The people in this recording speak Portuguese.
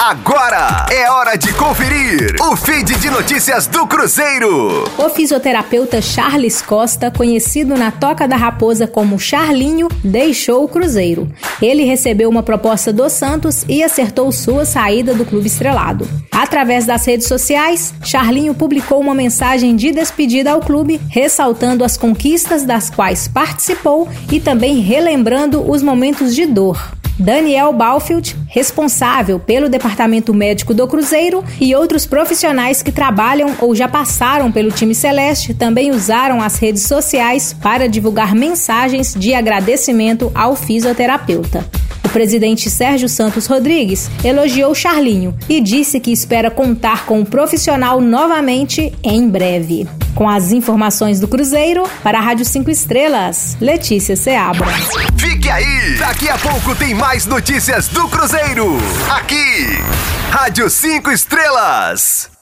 Agora é hora de conferir o feed de notícias do Cruzeiro. O fisioterapeuta Charles Costa, conhecido na Toca da Raposa como Charlinho, deixou o Cruzeiro. Ele recebeu uma proposta do Santos e acertou sua saída do clube estrelado. Através das redes sociais, Charlinho publicou uma mensagem de despedida ao clube, ressaltando as conquistas das quais participou e também relembrando os momentos de dor. Daniel Balfield, responsável pelo departamento médico do Cruzeiro, e outros profissionais que trabalham ou já passaram pelo time celeste também usaram as redes sociais para divulgar mensagens de agradecimento ao fisioterapeuta. Presidente Sérgio Santos Rodrigues elogiou Charlinho e disse que espera contar com o profissional novamente em breve. Com as informações do Cruzeiro, para a Rádio 5 Estrelas, Letícia Seabra. Fique aí! Daqui a pouco tem mais notícias do Cruzeiro. Aqui, Rádio 5 Estrelas.